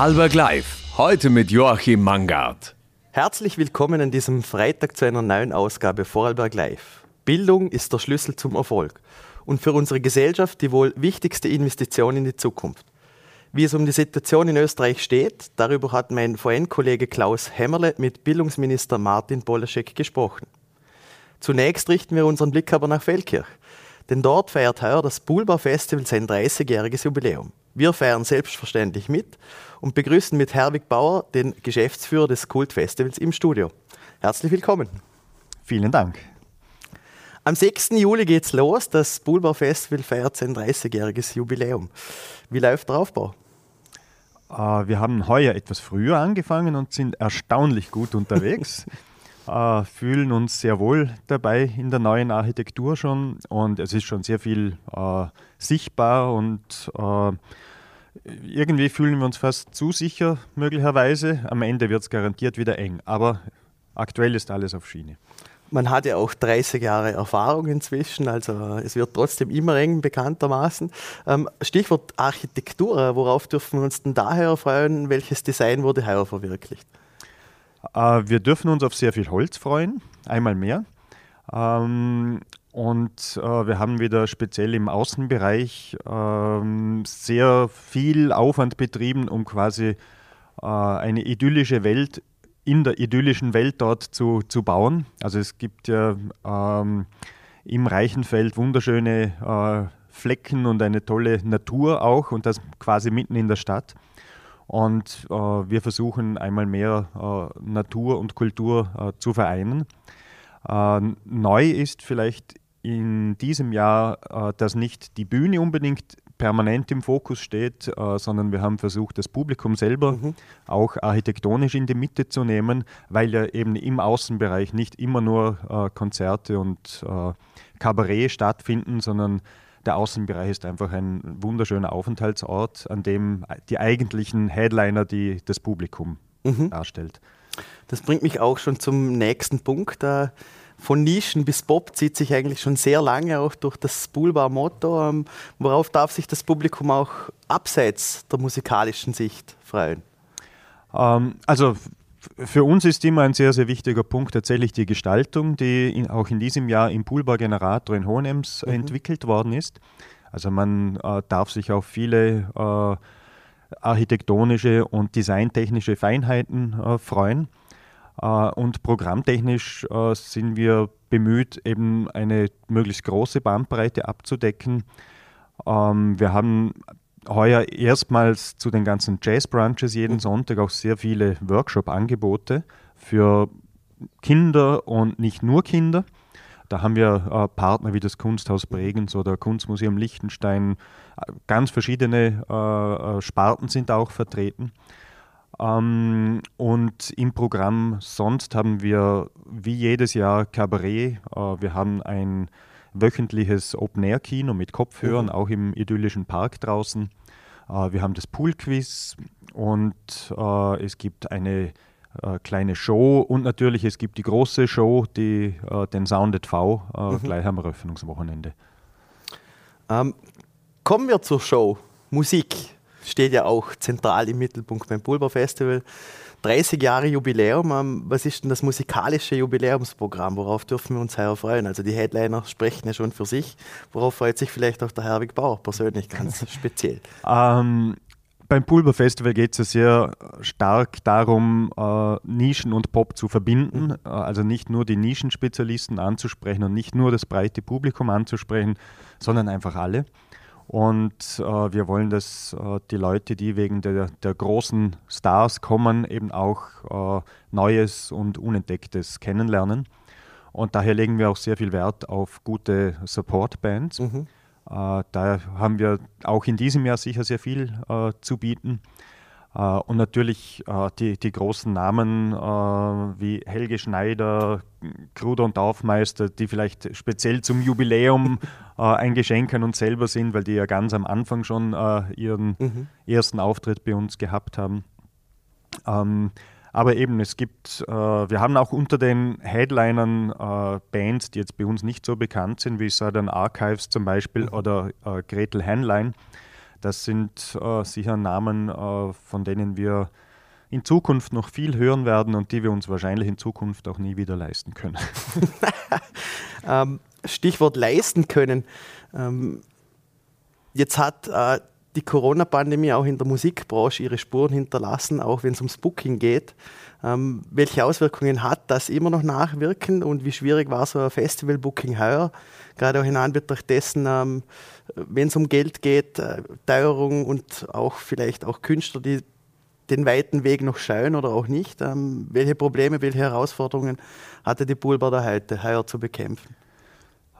Vorarlberg Live, heute mit Joachim Mangard. Herzlich willkommen an diesem Freitag zu einer neuen Ausgabe Vorarlberg Live. Bildung ist der Schlüssel zum Erfolg und für unsere Gesellschaft die wohl wichtigste Investition in die Zukunft. Wie es um die Situation in Österreich steht, darüber hat mein VN-Kollege Klaus Hämmerle mit Bildungsminister Martin Bolaschek gesprochen. Zunächst richten wir unseren Blick aber nach Feldkirch, denn dort feiert heuer das Poolbar Festival sein 30-jähriges Jubiläum. Wir feiern selbstverständlich mit und begrüßen mit Herwig Bauer, den Geschäftsführer des Kultfestivals, im Studio. Herzlich willkommen. Vielen Dank. Am 6. Juli geht's los. Das Poolbar Festival feiert sein 30-jähriges Jubiläum. Wie läuft der Aufbau? Uh, wir haben heuer etwas früher angefangen und sind erstaunlich gut unterwegs. uh, fühlen uns sehr wohl dabei in der neuen Architektur schon und es ist schon sehr viel uh, sichtbar und irgendwie fühlen wir uns fast zu sicher möglicherweise. Am Ende wird es garantiert wieder eng, aber aktuell ist alles auf Schiene. Man hat ja auch 30 Jahre Erfahrung inzwischen, also es wird trotzdem immer eng bekanntermaßen. Ähm, Stichwort Architektur, worauf dürfen wir uns denn daher freuen? Welches Design wurde heuer verwirklicht? Äh, wir dürfen uns auf sehr viel Holz freuen, einmal mehr. Ähm, und äh, wir haben wieder speziell im Außenbereich ähm, sehr viel Aufwand betrieben, um quasi äh, eine idyllische Welt in der idyllischen Welt dort zu, zu bauen. Also es gibt ja ähm, im Reichenfeld wunderschöne äh, Flecken und eine tolle Natur auch und das quasi mitten in der Stadt. Und äh, wir versuchen einmal mehr äh, Natur und Kultur äh, zu vereinen. Äh, neu ist vielleicht in diesem Jahr, äh, dass nicht die Bühne unbedingt permanent im Fokus steht, sondern wir haben versucht, das Publikum selber mhm. auch architektonisch in die Mitte zu nehmen, weil ja eben im Außenbereich nicht immer nur Konzerte und Kabarett stattfinden, sondern der Außenbereich ist einfach ein wunderschöner Aufenthaltsort, an dem die eigentlichen Headliner die, das Publikum mhm. darstellt. Das bringt mich auch schon zum nächsten Punkt. Von Nischen bis Pop zieht sich eigentlich schon sehr lange auch durch das Spoolbar-Motto. Ähm, worauf darf sich das Publikum auch abseits der musikalischen Sicht freuen? Ähm, also für uns ist immer ein sehr, sehr wichtiger Punkt tatsächlich die Gestaltung, die in, auch in diesem Jahr im Poolbar Generator in Hohenems mhm. entwickelt worden ist. Also man äh, darf sich auf viele äh, architektonische und designtechnische Feinheiten äh, freuen. Äh, und programmtechnisch äh, sind wir bemüht, eben eine möglichst große Bandbreite abzudecken. Ähm, wir haben heuer erstmals zu den ganzen Jazz-Brunches jeden mhm. Sonntag auch sehr viele Workshop-Angebote für Kinder und nicht nur Kinder. Da haben wir äh, Partner wie das Kunsthaus Bregenz oder Kunstmuseum Liechtenstein. Ganz verschiedene äh, äh Sparten sind auch vertreten. Ähm, und im Programm sonst haben wir wie jedes Jahr Cabaret. Äh, wir haben ein wöchentliches Open-Air-Kino mit Kopfhörern, mhm. auch im idyllischen Park draußen. Äh, wir haben das Pool-Quiz und äh, es gibt eine äh, kleine Show und natürlich es gibt die große Show, die, den Sound V, mhm. gleich am Eröffnungswochenende. Ähm, kommen wir zur Show. Musik steht ja auch zentral im Mittelpunkt beim Pulver Festival. 30 Jahre Jubiläum. Ähm, was ist denn das musikalische Jubiläumsprogramm? Worauf dürfen wir uns heuer freuen? Also die Headliner sprechen ja schon für sich. Worauf freut sich vielleicht auch der Herwig Bauer persönlich ganz speziell? Ähm, beim Pulver Festival geht es ja sehr stark darum, äh, Nischen und Pop zu verbinden. Mhm. Äh, also nicht nur die Nischenspezialisten anzusprechen und nicht nur das breite Publikum anzusprechen, sondern einfach alle. Und äh, wir wollen, dass äh, die Leute, die wegen der, der großen Stars kommen, eben auch äh, Neues und Unentdecktes kennenlernen. Und daher legen wir auch sehr viel Wert auf gute Support-Bands. Mhm. Äh, da haben wir auch in diesem Jahr sicher sehr viel äh, zu bieten. Äh, und natürlich äh, die, die großen Namen äh, wie Helge Schneider, Kruder und Taufmeister, die vielleicht speziell zum Jubiläum ein Geschenk an uns selber sind, weil die ja ganz am Anfang schon ihren mhm. ersten Auftritt bei uns gehabt haben. Ähm, aber eben, es gibt, wir haben auch unter den Headlinern Bands, die jetzt bei uns nicht so bekannt sind, wie Southern Archives zum Beispiel mhm. oder Gretel Hanlein. Das sind äh, sicher Namen, äh, von denen wir in Zukunft noch viel hören werden und die wir uns wahrscheinlich in Zukunft auch nie wieder leisten können. ähm, Stichwort leisten können. Ähm, jetzt hat äh, die Corona-Pandemie auch in der Musikbranche ihre Spuren hinterlassen, auch wenn es ums Booking geht. Ähm, welche Auswirkungen hat das immer noch nachwirken und wie schwierig war so ein Festival-Booking heuer? Gerade auch in Anbetracht dessen, ähm, wenn es um Geld geht, äh, Teuerung und auch vielleicht auch Künstler, die den weiten Weg noch scheuen oder auch nicht. Ähm, welche Probleme, welche Herausforderungen hatte die Poolbar da heute heuer zu bekämpfen?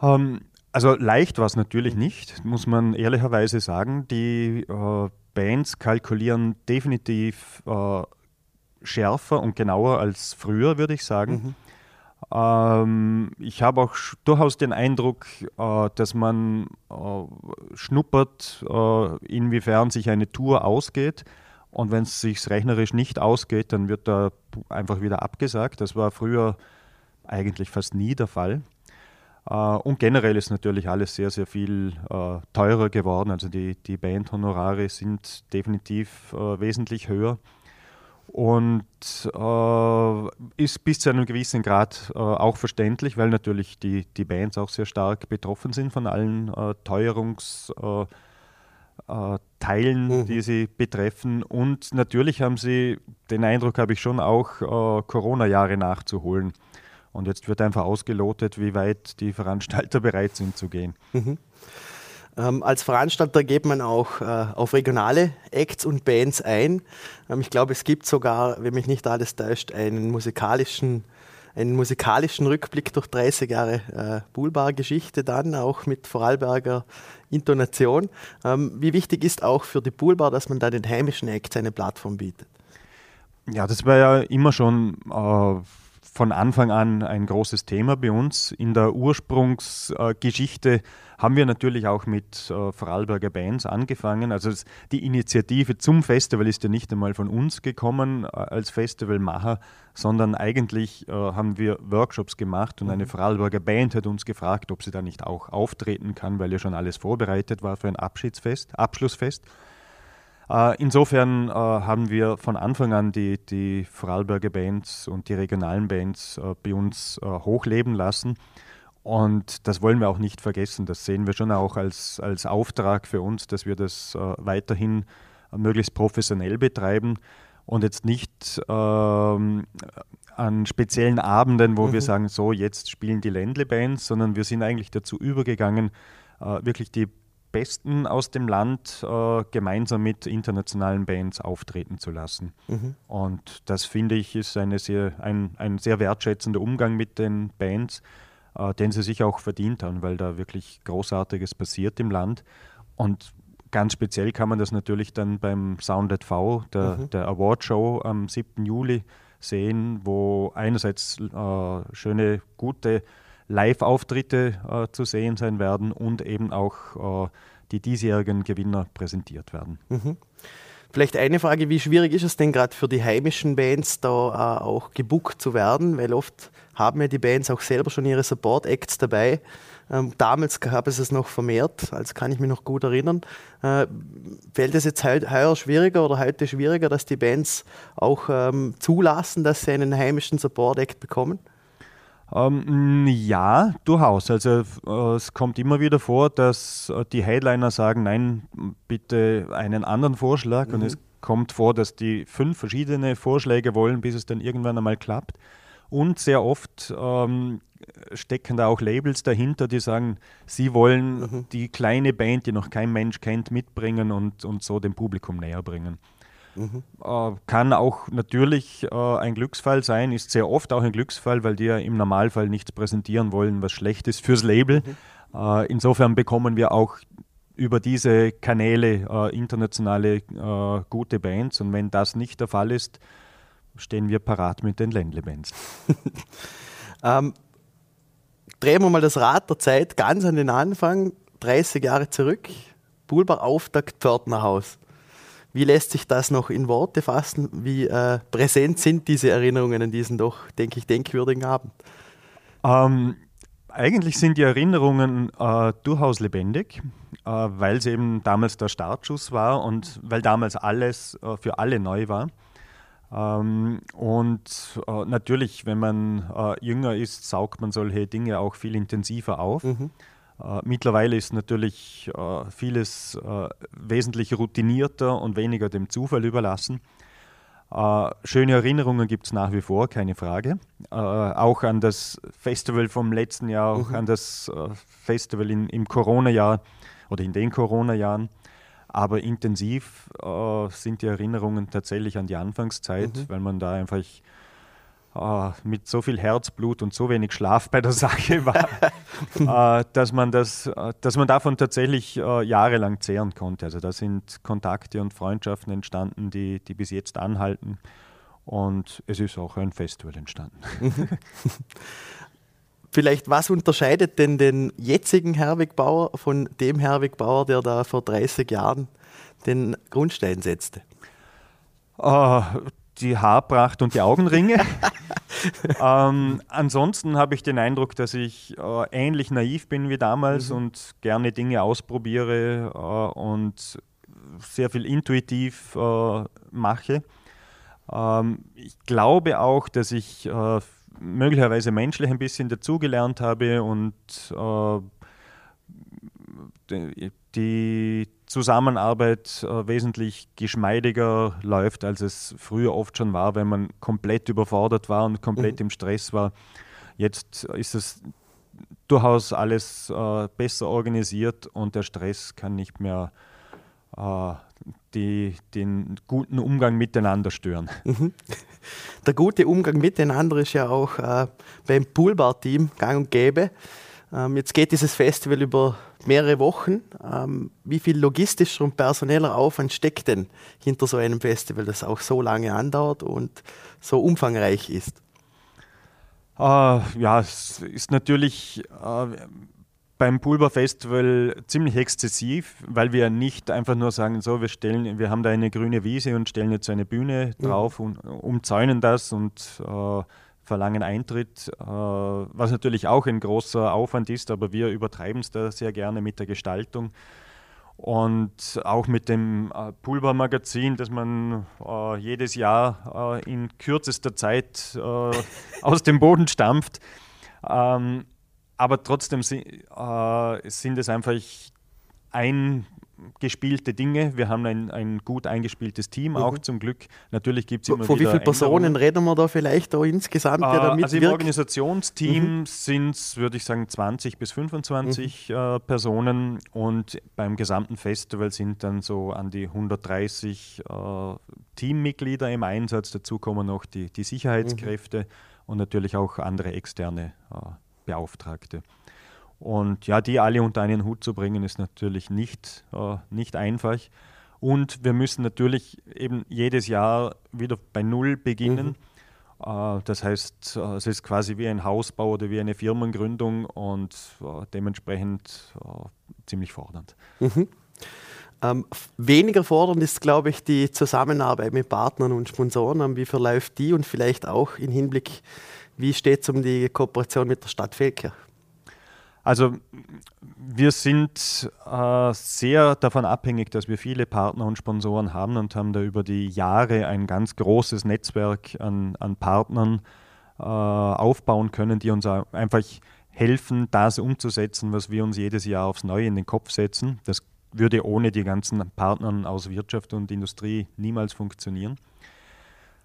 Ähm, also leicht war es natürlich nicht, muss man ehrlicherweise sagen. Die äh, Bands kalkulieren definitiv äh, schärfer und genauer als früher, würde ich sagen. Mhm. Ähm, ich habe auch durchaus den Eindruck, äh, dass man äh, schnuppert, äh, inwiefern sich eine Tour ausgeht. Und wenn es sich rechnerisch nicht ausgeht, dann wird da einfach wieder abgesagt. Das war früher eigentlich fast nie der Fall. Äh, und generell ist natürlich alles sehr, sehr viel äh, teurer geworden. Also die, die Bandhonorare sind definitiv wesentlich höher und äh, ist bis zu einem gewissen Grad äh, auch verständlich, weil natürlich die, die Bands auch sehr stark betroffen sind von allen äh, Teuerungsteilen, mhm. die sie betreffen. Und natürlich haben sie, den Eindruck habe ich schon, auch Corona-Jahre nachzuholen. Und jetzt wird einfach ausgelotet, wie weit die Veranstalter bereit sind zu gehen. Mhm. Ähm, als Veranstalter geht man auch äh, auf regionale Acts und Bands ein. Ähm, ich glaube, es gibt sogar, wenn mich nicht alles täuscht, einen musikalischen, einen musikalischen Rückblick durch 30 Jahre äh, Poolbar-Geschichte dann, auch mit Vorarlberger Intonation. Ähm, wie wichtig ist auch für die Poolbar, dass man da den heimischen Acts eine Plattform bietet? Ja, das war ja immer schon äh, von Anfang an ein großes Thema bei uns. In der Ursprungsgeschichte haben wir natürlich auch mit äh, Vorarlberger Bands angefangen. Also die Initiative zum Festival ist ja nicht einmal von uns gekommen äh, als Festivalmacher, sondern eigentlich äh, haben wir Workshops gemacht und eine mhm. Vorarlberger Band hat uns gefragt, ob sie da nicht auch auftreten kann, weil ja schon alles vorbereitet war für ein Abschiedsfest, Abschlussfest. Äh, insofern äh, haben wir von Anfang an die, die Vorarlberger Bands und die regionalen Bands äh, bei uns hochleben lassen. Und das wollen wir auch nicht vergessen. Das sehen wir schon auch als, als Auftrag für uns, dass wir das weiterhin möglichst professionell betreiben und jetzt nicht ähm, an speziellen Abenden, wo mhm. wir sagen, so jetzt spielen die Ländle-Bands, sondern wir sind eigentlich dazu übergegangen, äh, wirklich die Besten aus dem Land äh, gemeinsam mit internationalen Bands auftreten zu lassen. Mhm. Und das finde ich ist eine sehr, ein, ein sehr wertschätzender Umgang mit den Bands, äh, den sie sich auch verdient haben, weil da wirklich Großartiges passiert im Land. Und ganz speziell kann man das natürlich dann beim Sound V, der, mhm. der Awardshow am 7. Juli sehen, wo einerseits äh, schöne, gute Live-Auftritte äh, zu sehen sein werden und eben auch äh, die diesjährigen Gewinner präsentiert werden. Mhm. Vielleicht eine Frage, wie schwierig ist es denn gerade für die heimischen Bands da äh, auch gebucht zu werden? Weil oft haben ja die Bands auch selber schon ihre Support-Acts dabei. Ähm, damals gab es es noch vermehrt, als kann ich mich noch gut erinnern. Äh, fällt es jetzt heuer schwieriger oder heute schwieriger, dass die Bands auch ähm, zulassen, dass sie einen heimischen Support-Act bekommen? Ähm, ja, durchaus. Also äh, es kommt immer wieder vor, dass äh, die Headliner sagen, nein, bitte einen anderen Vorschlag. Mhm. Und es kommt vor, dass die fünf verschiedene Vorschläge wollen, bis es dann irgendwann einmal klappt. Und sehr oft ähm, stecken da auch Labels dahinter, die sagen, sie wollen mhm. die kleine Band, die noch kein Mensch kennt, mitbringen und, und so dem Publikum näher bringen. Mhm. Äh, kann auch natürlich äh, ein Glücksfall sein, ist sehr oft auch ein Glücksfall, weil die ja im Normalfall nichts präsentieren wollen, was schlecht ist fürs Label. Mhm. Äh, insofern bekommen wir auch über diese Kanäle äh, internationale äh, gute Bands und wenn das nicht der Fall ist, stehen wir parat mit den Ländle-Bands. ähm, drehen wir mal das Rad der Zeit ganz an den Anfang, 30 Jahre zurück. Bulbar Auftakt Pförtnerhaus. Wie lässt sich das noch in Worte fassen? Wie äh, präsent sind diese Erinnerungen an diesen doch, denke ich, denkwürdigen Abend? Ähm, eigentlich sind die Erinnerungen äh, durchaus lebendig. Äh, weil es eben damals der Startschuss war und weil damals alles äh, für alle neu war. Ähm, und äh, natürlich, wenn man äh, jünger ist, saugt man solche Dinge auch viel intensiver auf. Mhm. Äh, mittlerweile ist natürlich äh, vieles äh, wesentlich routinierter und weniger dem Zufall überlassen. Schöne Erinnerungen gibt es nach wie vor, keine Frage. auch an das Festival vom letzten Jahr, auch mhm. an das Festival in, im Corona-Jahr oder in den Corona-Jahren. Aber intensiv sind die Erinnerungen tatsächlich an die Anfangszeit, mhm. weil man da einfach äh, mit so viel Herzblut und so wenig Schlaf bei der Sache war, äh, dass, man das, äh, dass man davon tatsächlich äh, jahrelang zehren konnte. Also da sind Kontakte und Freundschaften entstanden, die, die bis jetzt anhalten. Und es ist auch ein Festival entstanden. Vielleicht, was unterscheidet denn den jetzigen Herwig Bauer von dem Herwig Bauer, der da vor 30 Jahren den Grundstein setzte? Uh, die Haarpracht und die Augenringe. ähm, ansonsten habe ich den Eindruck, dass ich äh, ähnlich naiv bin wie damals mhm. und gerne Dinge ausprobiere äh, und sehr viel intuitiv äh, mache. Ähm, ich glaube auch, dass ich äh, möglicherweise menschlich ein bisschen dazugelernt habe und äh, die Zusammenarbeit äh, wesentlich geschmeidiger läuft, als es früher oft schon war, wenn man komplett überfordert war und komplett mhm. im Stress war. Jetzt ist es durchaus alles äh, besser organisiert und der Stress kann nicht mehr äh, die, den guten Umgang miteinander stören. Mhm. Der gute Umgang miteinander ist ja auch äh, beim Poolbar-Team gang und gäbe. Ähm, jetzt geht dieses Festival über mehrere Wochen. Ähm, wie viel logistischer und personeller Aufwand steckt denn hinter so einem Festival, das auch so lange andauert und so umfangreich ist? Uh, ja, es ist natürlich uh, beim Pulver Festival ziemlich exzessiv, weil wir nicht einfach nur sagen, so, wir stellen, wir haben da eine grüne Wiese und stellen jetzt eine Bühne drauf mhm. und umzäunen das und uh, verlangen Eintritt, äh, was natürlich auch ein großer Aufwand ist, aber wir übertreiben es da sehr gerne mit der Gestaltung. Und auch mit dem äh, Pulvermagazin, das man äh, jedes Jahr äh, in kürzester Zeit äh, aus dem Boden stampft. Ähm, aber trotzdem äh, sind es einfach ein gespielte Dinge. Wir haben ein, ein gut eingespieltes Team, mhm. auch zum Glück. Natürlich gibt es immer Von wie viele Personen reden wir da vielleicht da insgesamt? Äh, also im Organisationsteam mhm. sind es, würde ich sagen, 20 bis 25 mhm. äh, Personen und beim gesamten Festival sind dann so an die 130 äh, Teammitglieder im Einsatz. Dazu kommen noch die, die Sicherheitskräfte mhm. und natürlich auch andere externe äh, Beauftragte. Und ja, die alle unter einen Hut zu bringen, ist natürlich nicht, äh, nicht einfach. Und wir müssen natürlich eben jedes Jahr wieder bei Null beginnen. Mhm. Äh, das heißt, äh, es ist quasi wie ein Hausbau oder wie eine Firmengründung und äh, dementsprechend äh, ziemlich fordernd. Mhm. Ähm, weniger fordernd ist, glaube ich, die Zusammenarbeit mit Partnern und Sponsoren. Wie verläuft die und vielleicht auch im Hinblick, wie steht es um die Kooperation mit der Stadt Feldkirch? Also wir sind äh, sehr davon abhängig, dass wir viele Partner und Sponsoren haben und haben da über die Jahre ein ganz großes Netzwerk an, an Partnern äh, aufbauen können, die uns einfach helfen, das umzusetzen, was wir uns jedes Jahr aufs Neue in den Kopf setzen. Das würde ohne die ganzen Partner aus Wirtschaft und Industrie niemals funktionieren.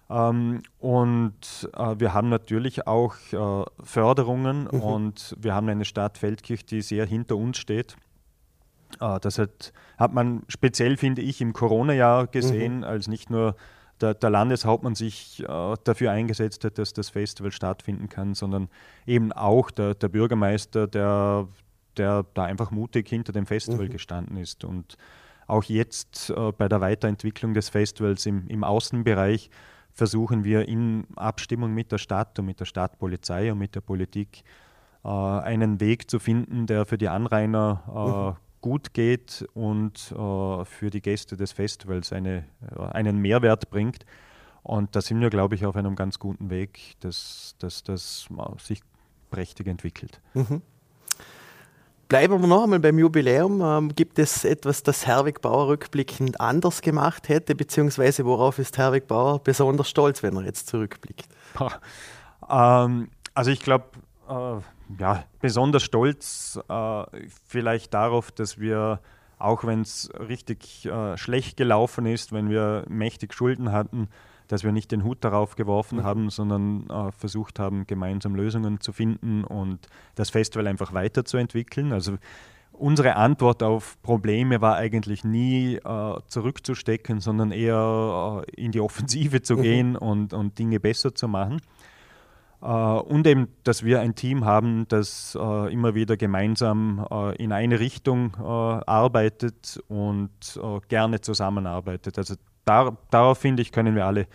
Ähm, und äh, wir haben natürlich auch äh, Förderungen mhm. und wir haben eine Stadt Feldkirch, die sehr hinter uns steht. Äh, das hat, hat man speziell, finde ich, im Corona-Jahr gesehen, mhm. als nicht nur der, der Landeshauptmann sich äh, dafür eingesetzt hat, dass das Festival stattfinden kann, sondern eben auch der, der Bürgermeister, der, der da einfach mutig hinter dem Festival mhm. gestanden ist. Und auch jetzt äh, bei der Weiterentwicklung des Festivals im, im Außenbereich versuchen wir in Abstimmung mit der Stadt und mit der Stadtpolizei und mit der Politik äh, einen Weg zu finden, der für die Anrainer äh, mhm. gut geht und äh, für die Gäste des Festivals eine, äh, einen Mehrwert bringt. Und da sind wir, glaube ich, auf einem ganz guten Weg, dass, dass das sich prächtig entwickelt. Mhm. Bleiben wir noch einmal beim Jubiläum. Ähm, gibt es etwas, das Herwig Bauer rückblickend anders gemacht hätte, beziehungsweise worauf ist Herwig Bauer besonders stolz, wenn er jetzt zurückblickt? Ähm, also ich glaube, äh, ja, besonders stolz äh, vielleicht darauf, dass wir, auch wenn es richtig äh, schlecht gelaufen ist, wenn wir mächtig Schulden hatten, dass wir nicht den Hut darauf geworfen mhm. haben, sondern äh, versucht haben, gemeinsam Lösungen zu finden und das Festival einfach weiterzuentwickeln. Also unsere Antwort auf Probleme war eigentlich nie äh, zurückzustecken, sondern eher äh, in die Offensive zu mhm. gehen und, und Dinge besser zu machen. Uh, und eben, dass wir ein Team haben, das uh, immer wieder gemeinsam uh, in eine Richtung arbeitet und gerne zusammenarbeitet. Also da, darauf, finde ich, können wir alle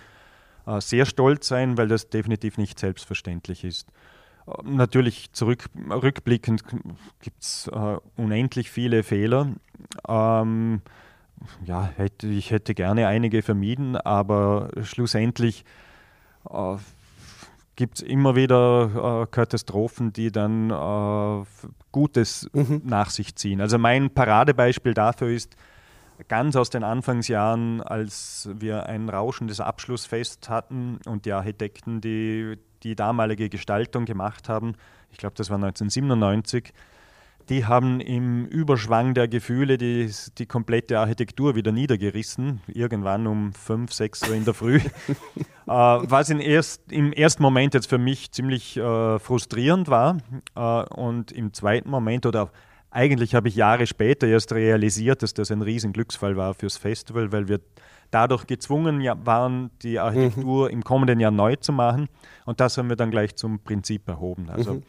äh, sehr stolz sein, weil das definitiv nicht selbstverständlich ist. Äh, natürlich zurück, rückblickend gibt es äh, unendlich viele Fehler. Ähm, ja, hätte, ich hätte gerne einige vermieden, aber schlussendlich äh, gibt es immer wieder äh, Katastrophen, die dann äh, Gutes mhm. nach sich ziehen. Also mein Paradebeispiel dafür ist, ganz aus den Anfangsjahren, als wir ein rauschendes Abschlussfest hatten und die Architekten, die die damalige Gestaltung gemacht haben, ich glaube, das war 1997, die haben im Überschwang der Gefühle die, die komplette Architektur wieder niedergerissen, irgendwann um 5, 6 Uhr in der Früh. äh, was in erst, im ersten Moment jetzt für mich ziemlich äh, frustrierend war äh, und im zweiten Moment oder eigentlich habe ich Jahre später erst realisiert, dass das ein riesen Glücksfall war fürs Festival, weil wir dadurch gezwungen waren, die Architektur mhm. im kommenden Jahr neu zu machen. Und das haben wir dann gleich zum Prinzip erhoben. Also mhm.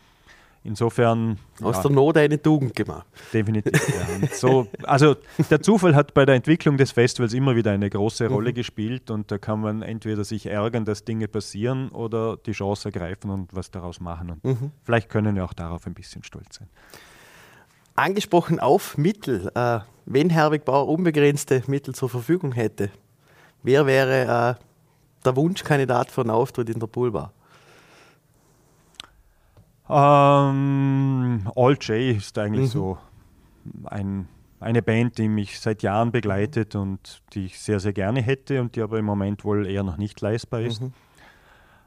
insofern. Aus ja, der Not eine Tugend gemacht. Definitiv. Ja. So, also der Zufall hat bei der Entwicklung des Festivals immer wieder eine große Rolle mhm. gespielt und da kann man entweder sich ärgern, dass Dinge passieren oder die Chance ergreifen und was daraus machen. Und mhm. vielleicht können wir auch darauf ein bisschen stolz sein. Angesprochen auf Mittel. Äh, wenn Herwig Bauer unbegrenzte Mittel zur Verfügung hätte, wer wäre äh, der Wunschkandidat für einen Auftritt in der Poolbar? Ähm, All J ist eigentlich mhm. so ein, eine Band, die mich seit Jahren begleitet und die ich sehr, sehr gerne hätte und die aber im Moment wohl eher noch nicht leistbar ist. Mhm.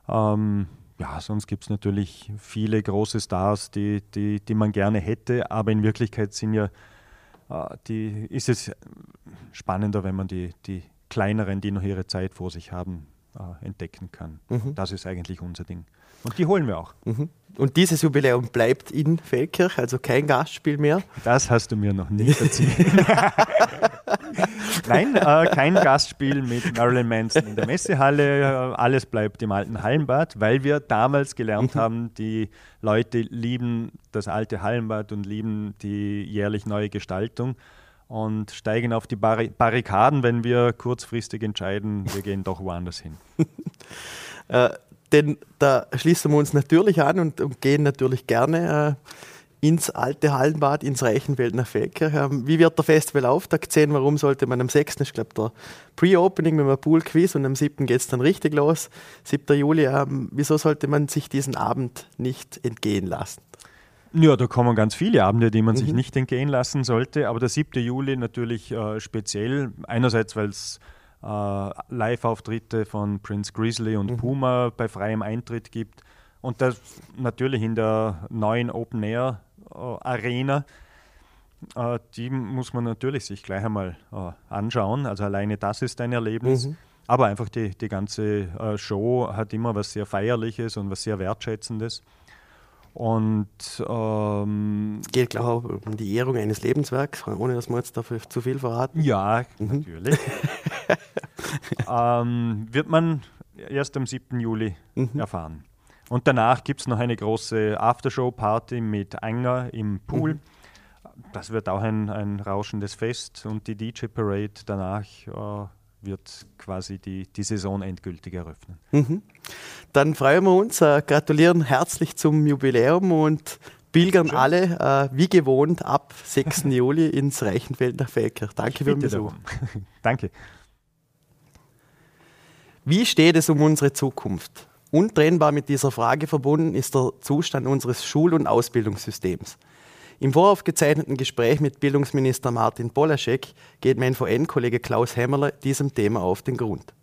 Ähm, ja, sonst gibt es natürlich viele große Stars, die, die, die man gerne hätte, aber in Wirklichkeit sind ja, äh, die, ist es spannender, wenn man die, die kleineren, die noch ihre Zeit vor sich haben, äh, entdecken kann. Mhm. Das ist eigentlich unser Ding. Und die holen wir auch. Mhm. Und dieses Jubiläum bleibt in Feldkirch, also kein Gastspiel mehr? Das hast du mir noch nie erzählt. Nein, äh, kein Gastspiel mit Marilyn Manson in der Messehalle. Äh, alles bleibt im alten Hallenbad, weil wir damals gelernt mhm. haben, die Leute lieben das alte Hallenbad und lieben die jährlich neue Gestaltung und steigen auf die Barrikaden, wenn wir kurzfristig entscheiden, wir gehen doch woanders hin. äh, denn da schließen wir uns natürlich an und, und gehen natürlich gerne äh, ins alte Hallenbad, ins Reichenfeld nach Feldkirch. Ähm, wie wird der Festivalauftakt sehen? Warum sollte man am 6. ich glaube der Pre-Opening mit einem Pool-Quiz und am 7. geht es dann richtig los, 7. Juli. Ähm, wieso sollte man sich diesen Abend nicht entgehen lassen? Ja, da kommen ganz viele Abende, die man mhm. sich nicht entgehen lassen sollte. Aber der 7. Juli natürlich äh, speziell. Einerseits, weil es Live-Auftritte von Prince Grizzly und mhm. Puma bei freiem Eintritt gibt. Und das natürlich in der neuen Open Air äh, Arena. Äh, die muss man natürlich sich gleich einmal äh, anschauen. Also alleine das ist ein Erlebnis. Mhm. Aber einfach die, die ganze äh, Show hat immer was sehr Feierliches und was sehr Wertschätzendes. Und ähm, geht, glaube ich, um die Ehrung eines Lebenswerks, ohne dass wir jetzt dafür zu viel verraten. Ja, mhm. natürlich. ähm, wird man erst am 7. Juli mhm. erfahren. Und danach gibt es noch eine große Aftershow-Party mit Anger im Pool. Mhm. Das wird auch ein, ein rauschendes Fest und die DJ-Parade danach äh, wird quasi die, die Saison endgültig eröffnen. Mhm. Dann freuen wir uns, äh, gratulieren herzlich zum Jubiläum und pilgern Schön. alle äh, wie gewohnt ab 6. Juli ins Reichenfeld nach Feldkirch. Danke für den Besuch. Danke. Wie steht es um unsere Zukunft? Untrennbar mit dieser Frage verbunden ist der Zustand unseres Schul- und Ausbildungssystems. Im voraufgezeichneten Gespräch mit Bildungsminister Martin Polaschek geht mein VN-Kollege Klaus Hämmerle diesem Thema auf den Grund.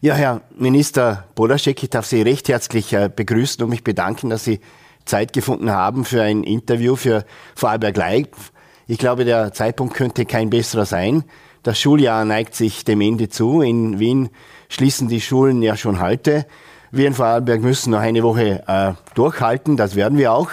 Ja, Herr Minister Polaschek, ich darf Sie recht herzlich äh, begrüßen und mich bedanken, dass Sie Zeit gefunden haben für ein Interview für Vorarlberg Live. Ich glaube, der Zeitpunkt könnte kein besserer sein. Das Schuljahr neigt sich dem Ende zu. In Wien schließen die Schulen ja schon heute. Wir in Vorarlberg müssen noch eine Woche äh, durchhalten, das werden wir auch.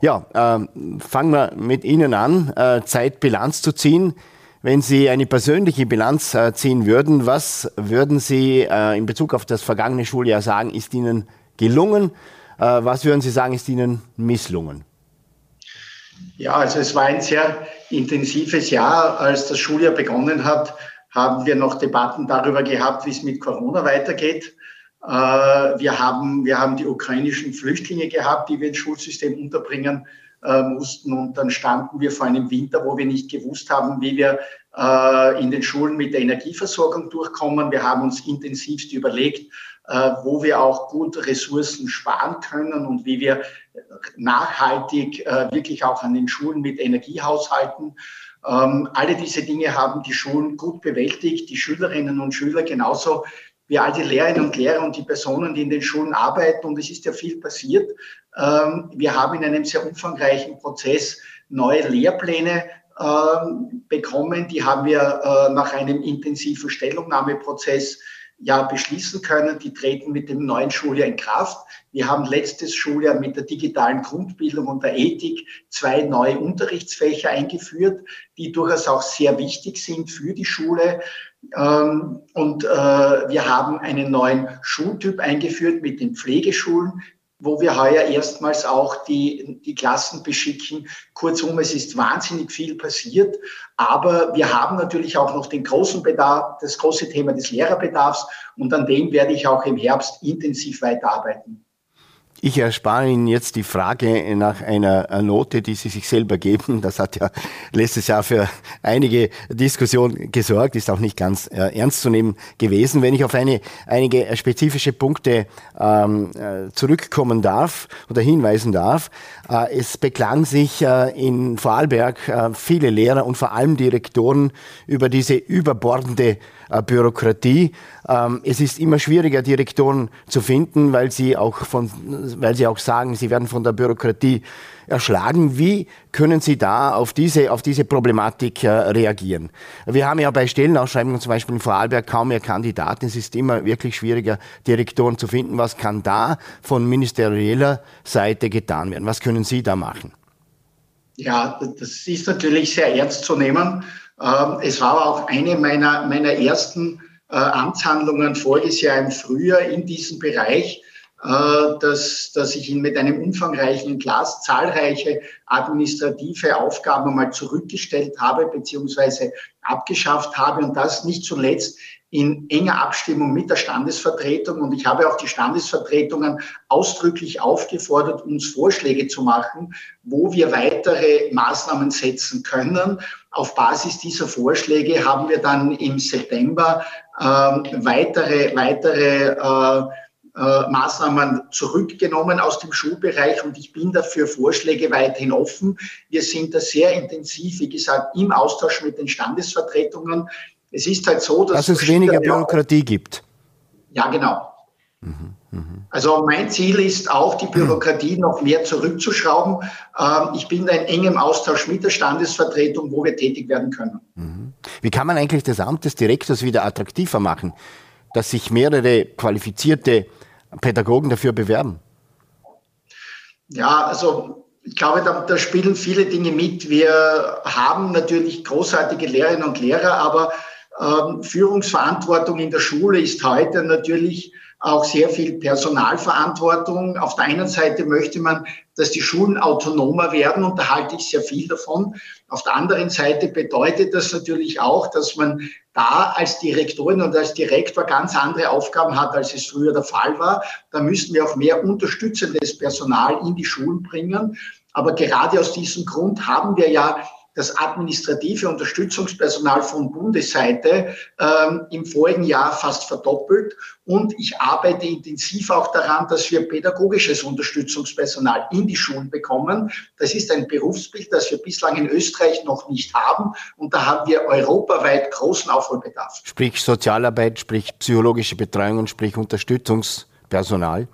Ja, äh, fangen wir mit Ihnen an, äh, Zeit Bilanz zu ziehen. Wenn Sie eine persönliche Bilanz äh, ziehen würden, was würden Sie äh, in Bezug auf das vergangene Schuljahr sagen, ist Ihnen gelungen? Äh, was würden Sie sagen, ist Ihnen misslungen? Ja, also es war ein sehr intensives Jahr. Als das Schuljahr begonnen hat, haben wir noch Debatten darüber gehabt, wie es mit Corona weitergeht. Äh, wir haben, wir haben die ukrainischen Flüchtlinge gehabt, die wir ins Schulsystem unterbringen äh, mussten. Und dann standen wir vor einem Winter, wo wir nicht gewusst haben, wie wir äh, in den Schulen mit der Energieversorgung durchkommen. Wir haben uns intensivst überlegt, wo wir auch gut Ressourcen sparen können und wie wir nachhaltig wirklich auch an den Schulen mit Energie haushalten. Ähm, alle diese Dinge haben die Schulen gut bewältigt, die Schülerinnen und Schüler genauso wie all die Lehrerinnen und Lehrer und die Personen, die in den Schulen arbeiten. Und es ist ja viel passiert. Ähm, wir haben in einem sehr umfangreichen Prozess neue Lehrpläne ähm, bekommen. Die haben wir äh, nach einem intensiven Stellungnahmeprozess ja beschließen können. Die treten mit dem neuen Schuljahr in Kraft. Wir haben letztes Schuljahr mit der digitalen Grundbildung und der Ethik zwei neue Unterrichtsfächer eingeführt, die durchaus auch sehr wichtig sind für die Schule. Ähm, und äh, wir haben einen neuen Schultyp eingeführt mit den Pflegeschulen, wo wir heuer erstmals auch die, die Klassen beschicken. Kurzum, es ist wahnsinnig viel passiert, aber wir haben natürlich auch noch den großen Bedarf, das große Thema des Lehrerbedarfs und an dem werde ich auch im Herbst intensiv weiterarbeiten. Ich erspare Ihnen jetzt die Frage nach einer Note, die Sie sich selber geben. Das hat ja letztes Jahr für einige Diskussionen gesorgt, ist auch nicht ganz äh, ernst zu nehmen gewesen. Wenn ich auf eine, einige spezifische Punkte ähm, äh, zurückkommen darf oder hinweisen darf, äh, es beklang sich äh, in Vorarlberg äh, viele Lehrer und vor allem Direktoren über diese überbordende Bürokratie. Ähm, es ist immer schwieriger, Direktoren zu finden, weil sie auch von, weil sie auch sagen, sie werden von der Bürokratie erschlagen. Wie können Sie da auf diese, auf diese Problematik äh, reagieren? Wir haben ja bei Stellenausschreibungen zum Beispiel in Vorarlberg kaum mehr Kandidaten. Es ist immer wirklich schwieriger, Direktoren zu finden. Was kann da von ministerieller Seite getan werden? Was können Sie da machen? Ja, das ist natürlich sehr ernst zu nehmen. Ähm, es war auch eine meiner, meiner ersten äh, Amtshandlungen voriges Jahr im Frühjahr in diesem Bereich, äh, dass, dass ich ihn mit einem umfangreichen Glas zahlreiche administrative Aufgaben mal zurückgestellt habe beziehungsweise abgeschafft habe und das nicht zuletzt in enger Abstimmung mit der Standesvertretung. Und ich habe auch die Standesvertretungen ausdrücklich aufgefordert, uns Vorschläge zu machen, wo wir weitere Maßnahmen setzen können. Auf Basis dieser Vorschläge haben wir dann im September äh, weitere, weitere äh, äh, Maßnahmen zurückgenommen aus dem Schulbereich und ich bin dafür Vorschläge weiterhin offen. Wir sind da sehr intensiv, wie gesagt, im Austausch mit den Standesvertretungen. Es ist halt so, dass, dass es weniger Bürokratie gibt. Ja, genau. Mhm, mh. Also mein Ziel ist auch, die Bürokratie noch mehr zurückzuschrauben. Ähm, ich bin in engem Austausch mit der Standesvertretung, wo wir tätig werden können. Mhm. Wie kann man eigentlich das Amt des Direktors wieder attraktiver machen, dass sich mehrere qualifizierte Pädagogen dafür bewerben? Ja, also ich glaube, da, da, spielen viele Dinge mit. Wir haben natürlich großartige Lehrerinnen und Lehrer, aber ähm, Führungsverantwortung in der Schule ist heute natürlich auch sehr viel Personalverantwortung. Auf der einen Seite möchte man, dass die Schulen autonomer werden und da halte ich sehr viel davon. Auf der anderen Seite bedeutet das natürlich auch, dass man da als Direktorin und als Direktor ganz andere Aufgaben hat, als es früher der Fall war. Da müssen wir auch mehr unterstützendes Personal in die Schulen bringen. Aber gerade aus diesem Grund haben wir ja das administrative Unterstützungspersonal von Bundesseite ähm, im vorigen Jahr fast verdoppelt. Und ich arbeite intensiv auch daran, dass wir pädagogisches Unterstützungspersonal in die Schulen bekommen. Das ist ein Berufsbild, das wir bislang in Österreich noch nicht haben. Und da haben wir europaweit großen Aufholbedarf. Sprich Sozialarbeit, sprich psychologische Betreuung und sprich Unterstützungspersonal.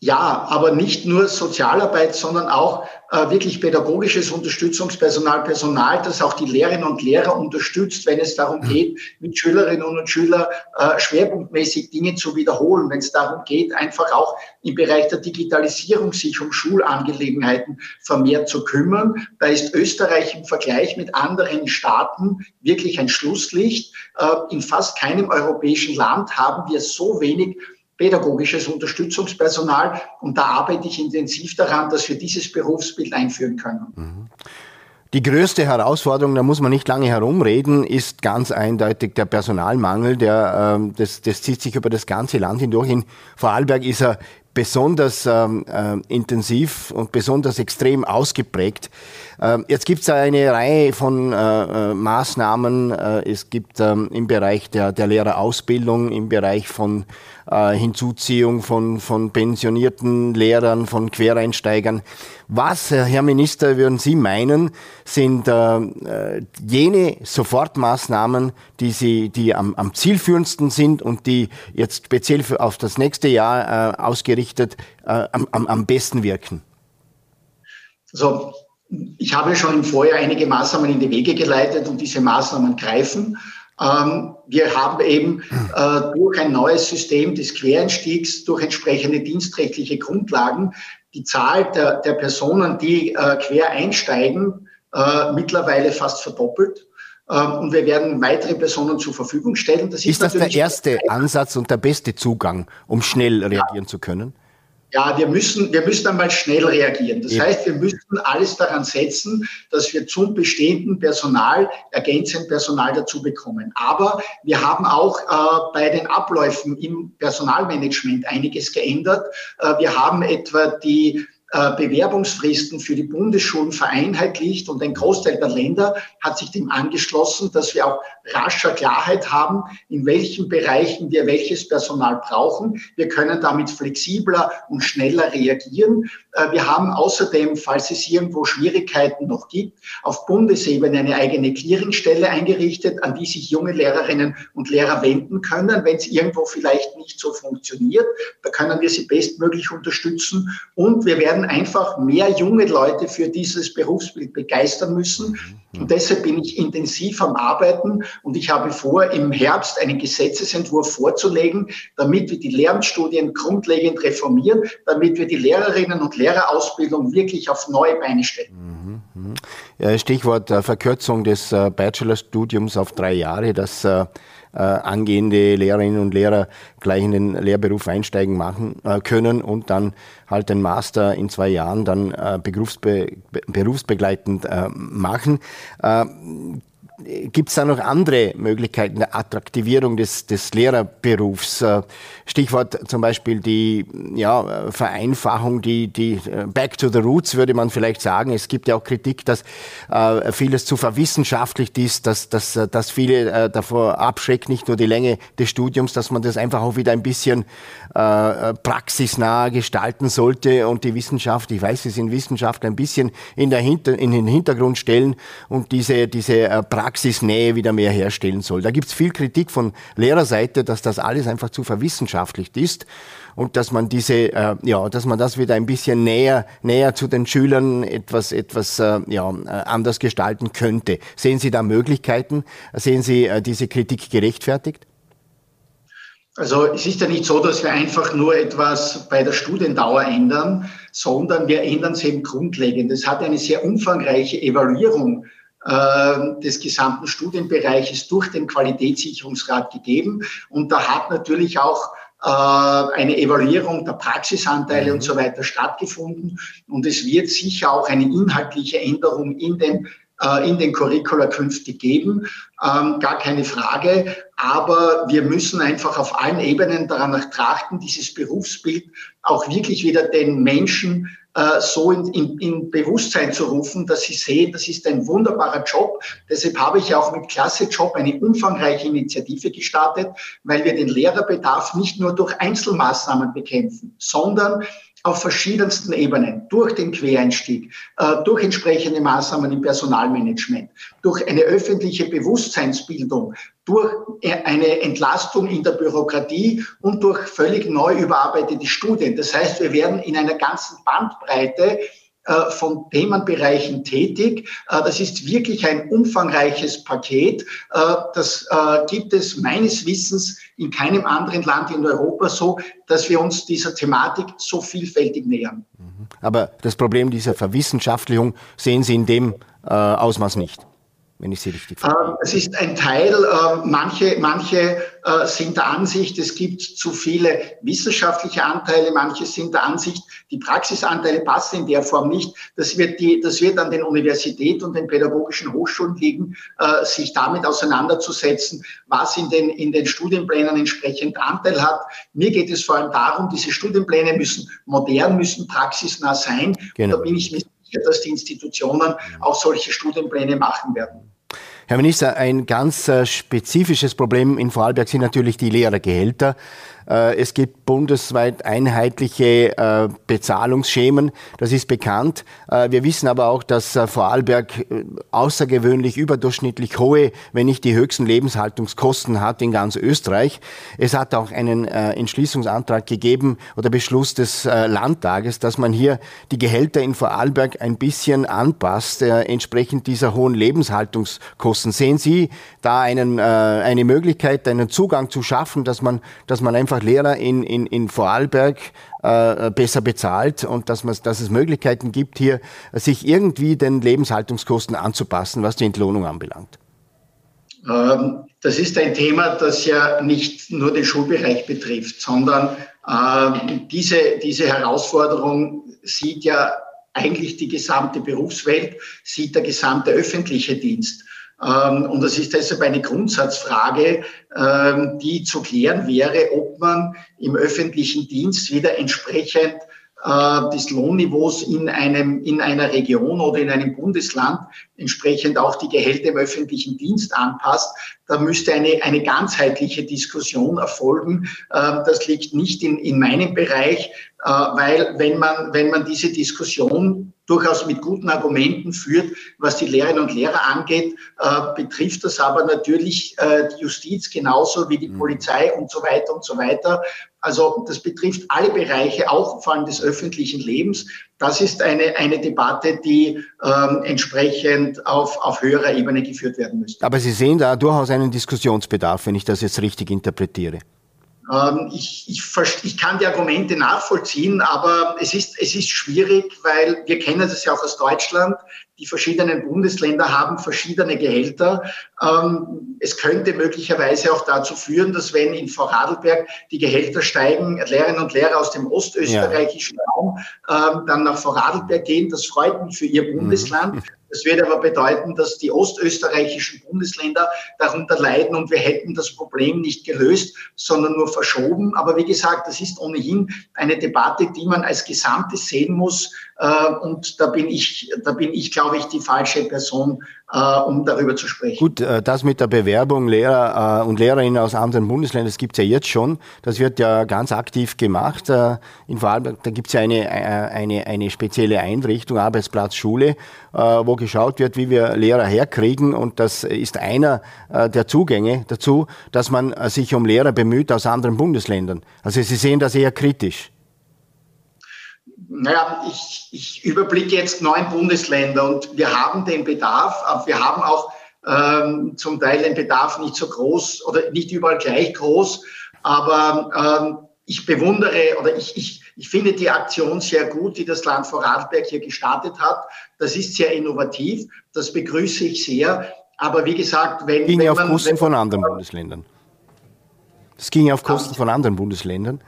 Ja, aber nicht nur Sozialarbeit, sondern auch äh, wirklich pädagogisches Unterstützungspersonal, Personal, das auch die Lehrerinnen und Lehrer unterstützt, wenn es darum mhm. geht, mit Schülerinnen und Schülern äh, schwerpunktmäßig Dinge zu wiederholen, wenn es darum geht, einfach auch im Bereich der Digitalisierung sich um Schulangelegenheiten vermehrt zu kümmern. Da ist Österreich im Vergleich mit anderen Staaten wirklich ein Schlusslicht. Äh, in fast keinem europäischen Land haben wir so wenig pädagogisches Unterstützungspersonal. Und da arbeite ich intensiv daran, dass wir dieses Berufsbild einführen können. Mhm. Die größte Herausforderung, da muss man nicht lange herumreden, ist ganz eindeutig der Personalmangel. Der, ähm, das, das zieht sich über das ganze Land hindurch. In Vorarlberg ist er besonders ähm, äh, intensiv und besonders extrem ausgeprägt. Ähm, jetzt gibt es eine Reihe von äh, äh, Maßnahmen. Äh, es gibt ähm, im Bereich der, der Lehrerausbildung, im Bereich von äh, Hinzuziehung von, von pensionierten Lehrern, von Quereinsteigern. Was, Herr Minister, würden Sie meinen, sind äh, äh, jene Sofortmaßnahmen, die, Sie, die am, am zielführendsten sind und die jetzt speziell für, auf das nächste Jahr äh, ausgerichtet äh, am, am, am besten wirken? Also ich habe schon im Vorjahr einige Maßnahmen in die Wege geleitet und diese Maßnahmen greifen. Ähm, wir haben eben äh, durch ein neues System des Quereinstiegs, durch entsprechende dienstrechtliche Grundlagen, die Zahl der, der Personen, die äh, quer einsteigen, äh, mittlerweile fast verdoppelt. Ähm, und wir werden weitere Personen zur Verfügung stellen. Das ist, ist das der erste Ansatz und der beste Zugang, um schnell reagieren ja. zu können? Ja, wir müssen, wir müssen einmal schnell reagieren. Das ja. heißt, wir müssen alles daran setzen, dass wir zum bestehenden Personal ergänzend Personal dazu bekommen. Aber wir haben auch äh, bei den Abläufen im Personalmanagement einiges geändert. Äh, wir haben etwa die Bewerbungsfristen für die Bundesschulen vereinheitlicht und ein Großteil der Länder hat sich dem angeschlossen, dass wir auch rascher Klarheit haben, in welchen Bereichen wir welches Personal brauchen. Wir können damit flexibler und schneller reagieren. Äh, wir haben außerdem, falls es irgendwo Schwierigkeiten noch gibt, auf Bundesebene eine eigene Clearingstelle eingerichtet, an die sich junge Lehrerinnen und Lehrer wenden können, wenn es irgendwo vielleicht nicht so funktioniert. Da können wir sie bestmöglich unterstützen und wir werden einfach mehr junge Leute für dieses Berufsbild begeistern müssen. Mhm. Und deshalb bin ich intensiv am Arbeiten und ich habe vor, im Herbst einen Gesetzesentwurf vorzulegen, damit wir die Lehramtsstudien grundlegend reformieren, damit wir die Lehrerinnen und Lehrerausbildung wirklich auf neue Beine stellen. Mhm. mhm. Stichwort äh, Verkürzung des äh, Bachelorstudiums auf drei Jahre, das äh, äh, angehende Lehrerinnen und Lehrer gleich in den Lehrberuf einsteigen machen äh, können und dann halt den Master in zwei Jahren dann äh, berufsbe berufsbegleitend äh, machen. Gibt es da noch andere Möglichkeiten der Attraktivierung des, des Lehrerberufs? Äh, Stichwort zum Beispiel die ja, Vereinfachung, die, die äh, Back to the Roots würde man vielleicht sagen. Es gibt ja auch Kritik, dass äh, vieles zu verwissenschaftlicht ist, dass, dass, äh, dass viele äh, davor abschreckt, nicht nur die Länge des Studiums, dass man das einfach auch wieder ein bisschen äh, praxisnah gestalten sollte und die Wissenschaft, ich weiß, Sie sind Wissenschaftler, ein bisschen in, der Hinter-, in den Hintergrund stellen und diese, diese äh, Praxisnähe wieder mehr herstellen soll. Da gibt es viel Kritik von Lehrerseite, dass das alles einfach zu verwissenschaftlicht ist und dass man diese, äh, ja, dass man das wieder ein bisschen näher, näher zu den Schülern etwas, etwas äh, ja, äh, anders gestalten könnte. Sehen Sie da Möglichkeiten? Sehen Sie äh, diese Kritik gerechtfertigt? Also es ist ja nicht so, dass wir einfach nur etwas bei der Studiendauer ändern, sondern wir ändern es eben grundlegend. Es hat eine sehr umfangreiche Evaluierung äh, des gesamten Studienbereiches durch den Qualitätssicherungsrat gegeben. Und da hat natürlich auch äh, eine Evaluierung der Praxisanteile und so weiter stattgefunden. Und es wird sicher auch eine inhaltliche Änderung in den in den Curricula künftig geben, ähm, gar keine Frage. Aber wir müssen einfach auf allen Ebenen daran trachten, dieses Berufsbild auch wirklich wieder den Menschen äh, so in, in, in Bewusstsein zu rufen, dass sie sehen, das ist ein wunderbarer Job. Deshalb habe ich auch mit Klasse Job eine umfangreiche Initiative gestartet, weil wir den Lehrerbedarf nicht nur durch Einzelmaßnahmen bekämpfen, sondern auf verschiedensten Ebenen, durch den Quereinstieg, äh, durch entsprechende Maßnahmen im Personalmanagement, durch eine öffentliche Bewusstseinsbildung, durch eine Entlastung in der Bürokratie und durch völlig neu überarbeitete Studien. Das heißt, wir werden in einer ganzen Bandbreite von Themenbereichen tätig. Äh, das ist wirklich ein umfangreiches Paket. Äh, das gibt es meines Wissens in keinem anderen Land in Europa so, dass wir uns dieser Thematik so vielfältig nähern. Mhm. Aber das Problem dieser Verwissenschaftlichung sehen Sie in dem Ausmaß nicht wenn ich Sie richtig verstehe. Ähm, es ist ein Teil, äh, manche, manche äh, sind der Ansicht, es gibt zu viele wissenschaftliche Anteile, manche sind der Ansicht, die Praxisanteile passen in der Form nicht. Das wird, die, das wird an den Universitäten und den pädagogischen Hochschulen liegen, äh, sich damit auseinanderzusetzen, was in den, in den Studienplänen entsprechend Anteil hat. Mir geht es vor allem darum, diese Studienpläne müssen modern, müssen praxisnah sein. Genau. Da bin ich mir dass die Institutionen auch solche Studienpläne machen werden. Herr Minister, ein ganz äh, spezifisches Problem in Vorarlberg sind natürlich die Lehrergehälter. Äh, es gibt bundesweit einheitliche äh, Bezahlungsschemen, das ist bekannt. Äh, wir wissen aber auch, dass Vorarlberg außergewöhnlich überdurchschnittlich hohe, wenn nicht die höchsten Lebenshaltungskosten hat in ganz Österreich. Es hat auch einen Entschließungsantrag gegeben oder Beschluss des Landtages, dass man hier die Gehälter in Vorarlberg ein bisschen anpasst, entsprechend dieser hohen Lebenshaltungskosten. Sehen Sie da einen, eine Möglichkeit, einen Zugang zu schaffen, dass man, dass man einfach einfach Lehrer in, in, in Vorarlberg äh, besser bezahlt und dass, man, dass es Möglichkeiten gibt, hier sich irgendwie den Lebenshaltungskosten anzupassen, was die Entlohnung anbelangt? Ähm, das ist ein Thema, das ja nicht nur den Schulbereich betrifft, sondern äh, diese, diese Herausforderung sieht ja eigentlich die gesamte Berufswelt, sieht der gesamte öffentliche Dienst. Ähm, und das ist deshalb eine Grundsatzfrage, ähm, die zu klären wäre, ob man im öffentlichen Dienst wieder entsprechend äh, des Lohnniveaus in einem, in einer Region oder in einem Bundesland entsprechend auch die Gehälter im öffentlichen Dienst anpasst. Da müsste eine, eine ganzheitliche Diskussion erfolgen. Äh, das liegt nicht in, in meinem Bereich, äh, weil wenn man, wenn man diese Diskussion durchaus mit guten Argumenten führt, was die Lehrerinnen und Lehrer angeht, äh, betrifft das aber natürlich äh, die Justiz genauso wie die mhm. Polizei und so weiter und so weiter. Also das betrifft alle Bereiche, auch vor allem des öffentlichen Lebens. Das ist eine, eine Debatte, die ähm, entsprechend auf, auf höherer Ebene geführt werden müsste. Aber Sie sehen da durchaus einen Diskussionsbedarf, wenn ich das jetzt richtig interpretiere. Ähm, ich, ich, ich, kann die Argumente nachvollziehen, aber es ist, es ist schwierig, weil wir kennen das ja auch aus Deutschland. Die verschiedenen Bundesländer haben verschiedene Gehälter. Ähm, es könnte möglicherweise auch dazu führen, dass wenn in Vorarlberg die Gehälter steigen, Lehrerinnen und Lehrer aus dem ostösterreichischen ja. Raum ähm, dann nach Vorarlberg gehen. Das freut mich für ihr Bundesland. Mhm. Das würde aber bedeuten, dass die ostösterreichischen Bundesländer darunter leiden und wir hätten das Problem nicht gelöst, sondern nur verschoben. Aber wie gesagt, das ist ohnehin eine Debatte, die man als Gesamtes sehen muss. Äh, und da bin ich, da bin ich, glaube ich, die falsche Person, äh, um darüber zu sprechen. Gut, äh, das mit der Bewerbung Lehrer äh, und Lehrerinnen aus anderen Bundesländern, das gibt es ja jetzt schon. Das wird ja ganz aktiv gemacht. Äh, in Vorarlberg, da gibt es ja eine, äh, eine, eine spezielle Einrichtung, Arbeitsplatz Schule, äh, wo geschaut wird, wie wir Lehrer herkriegen. Und das ist einer der Zugänge dazu, dass man sich um Lehrer bemüht aus anderen Bundesländern. Also Sie sehen das eher kritisch naja, ich, ich überblicke jetzt neun Bundesländer und wir haben den Bedarf, aber wir haben auch ähm, zum Teil den Bedarf nicht so groß oder nicht überall gleich groß, aber ähm, ich bewundere oder ich, ich, ich finde die Aktion sehr gut, die das Land Vorarlberg hier gestartet hat. Das ist sehr innovativ, das begrüße ich sehr. Aber wie gesagt, wenn. Ging ja auf Kosten von anderen Bundesländern. Das ging ja auf Kosten von anderen Bundesländern.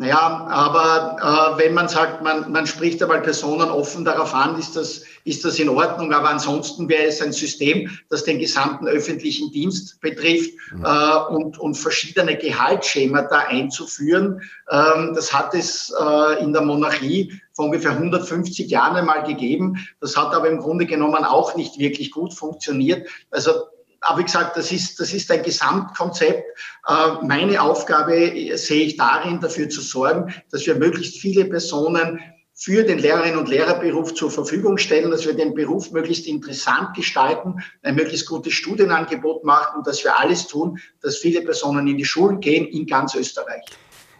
Naja, aber äh, wenn man sagt, man, man spricht einmal Personen offen darauf an, ist das, ist das in Ordnung. Aber ansonsten wäre es ein System, das den gesamten öffentlichen Dienst betrifft mhm. äh, und, und verschiedene Gehaltsschemata einzuführen. Ähm, das hat es äh, in der Monarchie vor ungefähr 150 Jahren einmal gegeben. Das hat aber im Grunde genommen auch nicht wirklich gut funktioniert. Also aber wie gesagt, das ist, das ist ein Gesamtkonzept. Äh, meine Aufgabe sehe ich darin, dafür zu sorgen, dass wir möglichst viele Personen für den Lehrerinnen und Lehrerberuf zur Verfügung stellen, dass wir den Beruf möglichst interessant gestalten, ein möglichst gutes Studienangebot machen und dass wir alles tun, dass viele Personen in die Schulen gehen in ganz Österreich.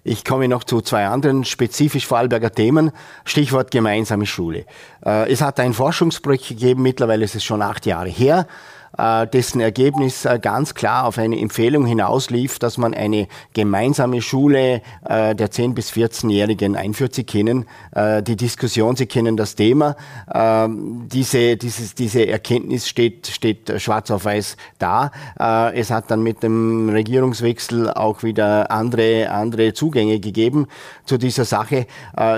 Ich komme noch zu zwei anderen spezifisch Vorarlberger Themen. Stichwort gemeinsame Schule. Äh, es hat ein Forschungsprojekt gegeben, mittlerweile ist es schon acht Jahre her, äh, dessen Ergebnis äh, ganz klar auf eine Empfehlung hinauslief, dass man eine gemeinsame Schule äh, der 10- bis 14-Jährigen einführt. Sie kennen die Diskussion, Sie kennen das Thema. Ähm, diese, dieses, diese Erkenntnis steht, steht schwarz auf weiß da. Es hat dann mit dem Regierungswechsel auch wieder andere, andere Zugänge gegeben zu dieser Sache.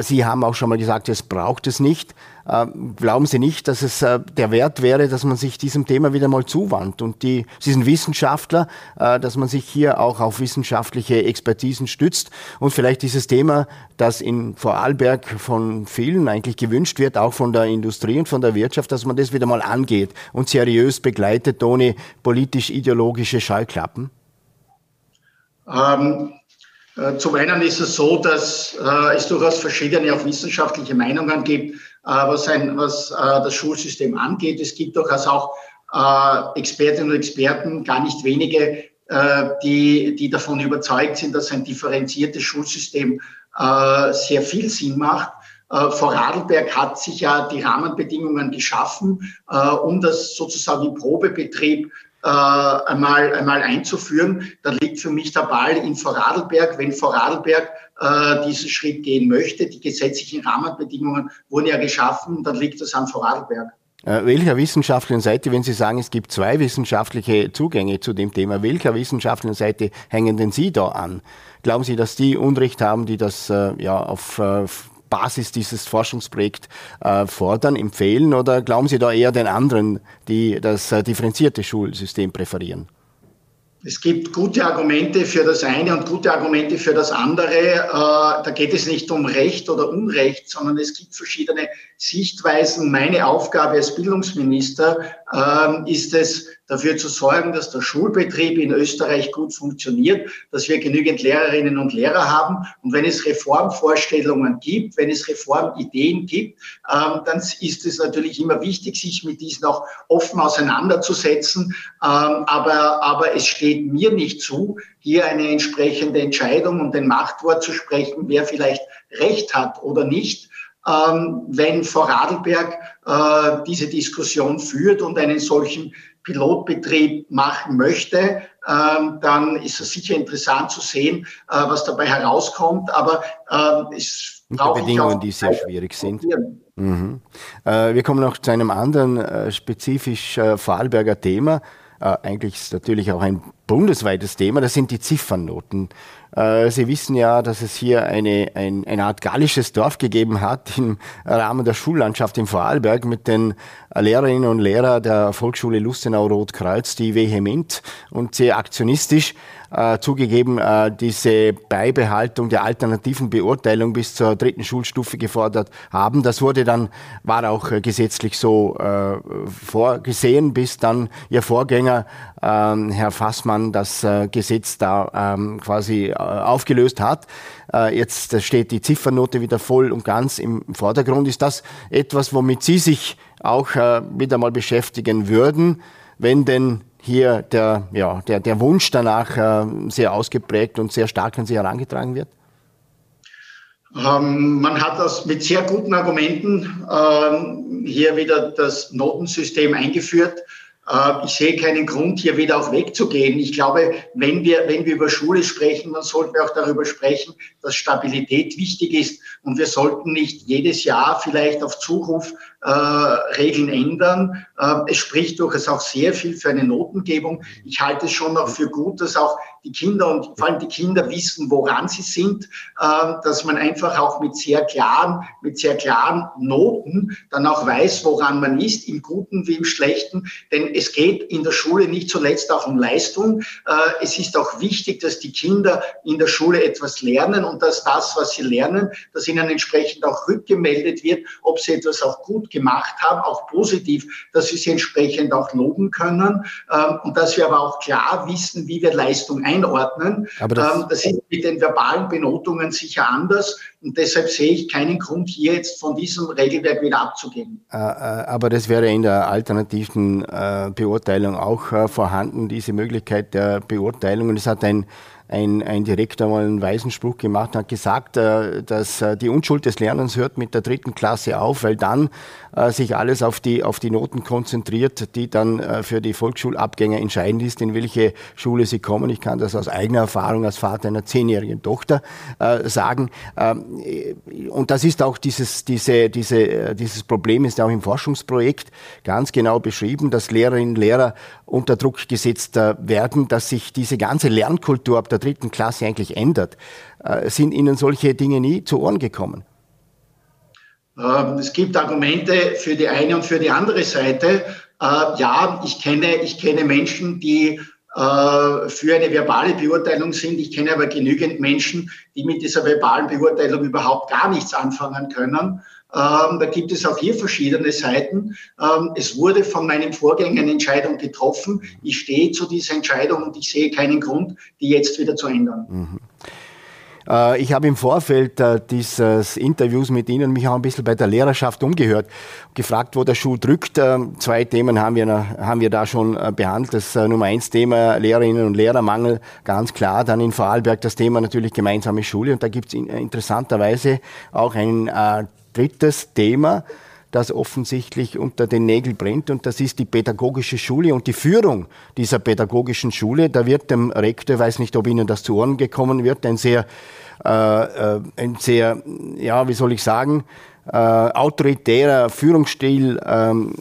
Sie haben auch schon mal gesagt, es braucht es nicht. Ähm, glauben Sie nicht, dass es äh, der Wert wäre, dass man sich diesem Thema wieder mal zuwandt und die, Sie sind Wissenschaftler, äh, dass man sich hier auch auf wissenschaftliche Expertisen stützt und vielleicht dieses Thema, das in Vorarlberg von vielen eigentlich gewünscht wird, auch von der Industrie und von der Wirtschaft, dass man das wieder mal angeht und seriös begleitet, ohne politisch-ideologische Scheuklappen? Ähm, äh, zum einen ist es so, dass äh, es durchaus verschiedene auch wissenschaftliche Meinungen gibt äh, was, ein, was äh, das Schulsystem angeht. Es gibt durchaus auch äh, Expertinnen und Experten, gar nicht wenige, die, die davon überzeugt sind, dass ein differenziertes Schulsystem sehr viel Sinn macht. Vorarlberg hat sich ja die Rahmenbedingungen geschaffen, um das sozusagen im Probebetrieb äh, einmal, einmal einzuführen. Da liegt für mich der Ball in Vorarlberg. Wenn Vorarlberg äh, diesen Schritt gehen möchte, die gesetzlichen Rahmenbedingungen wurden ja geschaffen, dann liegt das an Vorarlberg. Äh, welcher wissenschaftlichen Seite, wenn Sie sagen, es gibt zwei wissenschaftliche Zugänge zu dem Thema, welcher wissenschaftlichen Seite hängen denn Sie da an? Glauben Sie, dass die Unrecht haben, die das äh, ja auf äh, Basis dieses Forschungsprojekts äh, fordern, empfehlen oder glauben Sie da eher den anderen, die das äh, differenzierte Schulsystem präferieren? Es gibt gute Argumente für das eine und gute Argumente für das andere. Äh, da geht es nicht um Recht oder Unrecht, sondern es gibt verschiedene Sichtweisen. Meine Aufgabe als Bildungsminister ähm, ist es, dafür zu sorgen, dass der Schulbetrieb in Österreich gut funktioniert, dass wir genügend Lehrerinnen und Lehrer haben. Und wenn es Reformvorstellungen gibt, wenn es Reformideen gibt, ähm, dann ist es natürlich immer wichtig, sich mit diesen auch offen auseinanderzusetzen. Ähm, aber, aber es steht mir nicht zu, hier eine entsprechende Entscheidung und ein Machtwort zu sprechen, wer vielleicht Recht hat oder nicht. Ähm, wenn Vorarlberg äh, diese Diskussion führt und einen solchen Pilotbetrieb machen möchte, ähm, dann ist es sicher interessant zu sehen, äh, was dabei herauskommt. Aber ähm, es braucht Bedingungen, die sehr schwierig sind. Mhm. Äh, wir kommen noch zu einem anderen äh, spezifisch Vorarlberger Thema. Eigentlich ist es natürlich auch ein bundesweites Thema. Das sind die Ziffernnoten. Äh, Sie wissen ja, dass es hier eine, ein, eine Art gallisches Dorf gegeben hat im Rahmen der Schullandschaft in Vorarlberg mit den Lehrerinnen und Lehrern der Volksschule Lustenau-Rotkreuz, die vehement und sehr aktionistisch äh, zugegeben äh, diese Beibehaltung der alternativen Beurteilung bis zur dritten Schulstufe gefordert haben. Das wurde dann, war auch äh, gesetzlich so äh, vorgesehen, bis dann Ihr Vorgänger, ähm, Herr Fassmann, das äh, Gesetz da ähm, quasi äh, aufgelöst hat. Jetzt steht die Ziffernote wieder voll und ganz im Vordergrund. Ist das etwas, womit Sie sich auch wieder mal beschäftigen würden, wenn denn hier der, ja, der, der Wunsch danach äh, sehr ausgeprägt und sehr stark an Sie herangetragen wird? Ähm, man hat das mit sehr guten Argumenten ähm, hier wieder das Notensystem eingeführt. Äh, ich sehe keinen Grund, hier wieder auch wegzugehen. Ich glaube, wenn wir, wenn wir über Schule sprechen, dann sollten wir auch darüber sprechen, dass Stabilität wichtig ist. Und wir sollten nicht jedes Jahr vielleicht auf Zuruf äh, Regeln ändern. Äh, es spricht durchaus auch sehr viel für eine Notengebung. Ich halte es schon noch für gut, dass auch die Kinder und vor allem die Kinder wissen, woran sie sind, äh, dass man einfach auch mit sehr klaren, mit sehr klaren Noten dann auch weiß, woran man ist, im Guten wie im Schlechten. Denn es geht in der Schule nicht zuletzt auch um Leistung. Äh, es ist auch wichtig, dass die Kinder in der Schule etwas lernen und dass das, was sie lernen, dass ihnen entsprechend auch rückgemeldet wird, ob sie etwas auch gut gemacht haben, auch positiv, dass sie sie entsprechend auch loben können ähm, und dass wir aber auch klar wissen, wie wir Leistung einordnen. Aber das, ähm, das ist mit den verbalen Benotungen sicher anders und deshalb sehe ich keinen Grund, hier jetzt von diesem Regelwerk wieder abzugehen. Äh, äh, aber das wäre in der alternativen äh, Beurteilung auch vorhanden, diese Möglichkeit der Beurteilung. Und es hat ein ein, ein Direktor mal einen weisen Spruch gemacht hat gesagt, äh, dass äh, die Unschuld des Lernens hört mit der dritten Klasse auf, weil dann äh, sich alles auf die, auf die Noten konzentriert, die dann für die Volksschulabgänger entscheidend ist, in welche Schule sie kommen. Ich kann das aus eigener Erfahrung als Vater einer zehnjährigen Tochter sagen. Ähm, und das ist auch dieses, diese, diese, dieses Problem ist auch im Forschungsprojekt ganz genau beschrieben, dass Lehrerinnen und Lehrer unter Druck gesetzt werden, dass sich diese ganze Lernkultur ab der dritten Klasse eigentlich ändert. Äh, sind Ihnen solche Dinge nie zu Ohren gekommen? Ähm, es gibt Argumente für die eine und für die andere Seite. Äh, ja, ich kenne, ich kenne Menschen, die äh, für eine verbale Beurteilung sind. Ich kenne aber genügend Menschen, die mit dieser verbalen Beurteilung überhaupt gar nichts anfangen können. Ähm, da gibt es auch hier verschiedene Seiten. Ähm, es wurde von meinem Vorgänger eine Entscheidung getroffen. Ich stehe zu dieser Entscheidung und ich sehe keinen Grund, die jetzt wieder zu ändern. Mhm. Äh, ich habe im Vorfeld äh, dieses Interviews mit Ihnen mich auch ein bisschen bei der Lehrerschaft umgehört, gefragt, wo der Schuh drückt. Äh, zwei Themen haben wir, haben wir da schon behandelt. Das Nummer eins Thema Lehrerinnen und Lehrermangel, ganz klar. Dann in Vorarlberg das Thema natürlich gemeinsame Schule. Und da gibt es interessanterweise auch ein drittes Thema, das offensichtlich unter den Nägeln brennt und das ist die pädagogische Schule und die Führung dieser pädagogischen Schule. Da wird dem Rektor, weiß nicht, ob Ihnen das zu Ohren gekommen wird, ein sehr, äh, äh ein sehr, ja, wie soll ich sagen, äh, autoritärer Führungsstil ähm,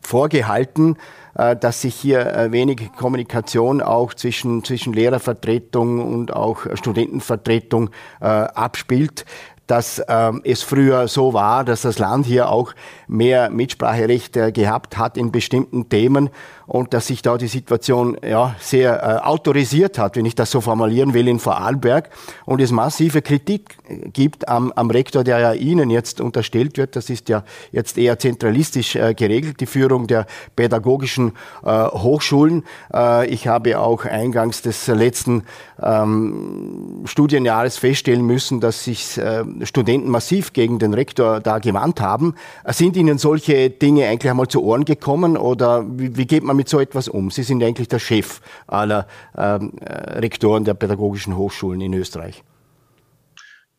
vorgehalten, äh, dass sich hier äh, wenig Kommunikation auch zwischen, zwischen Lehrervertretung und auch Studentenvertretung abspielt dass ähm, es früher so war, dass das Land hier auch mehr Mitspracherecht äh, gehabt hat in bestimmten Themen und dass sich da die Situation ja, sehr äh, autorisiert hat, wenn ich das so formulieren will, in Vorarlberg und es massive Kritik gibt am, am Rektor, der ja Ihnen jetzt unterstellt wird. Das ist ja jetzt eher zentralistisch äh, geregelt, die Führung der pädagogischen äh, Hochschulen. Äh, ich habe auch eingangs des letzten ähm, Studienjahres feststellen müssen, dass sich äh, Studenten massiv gegen den Rektor da gewandt haben. Sind Ihnen solche Dinge eigentlich einmal zu Ohren gekommen oder wie, wie geht man mit so etwas um? Sie sind eigentlich der Chef aller ähm, äh, Rektoren der pädagogischen Hochschulen in Österreich.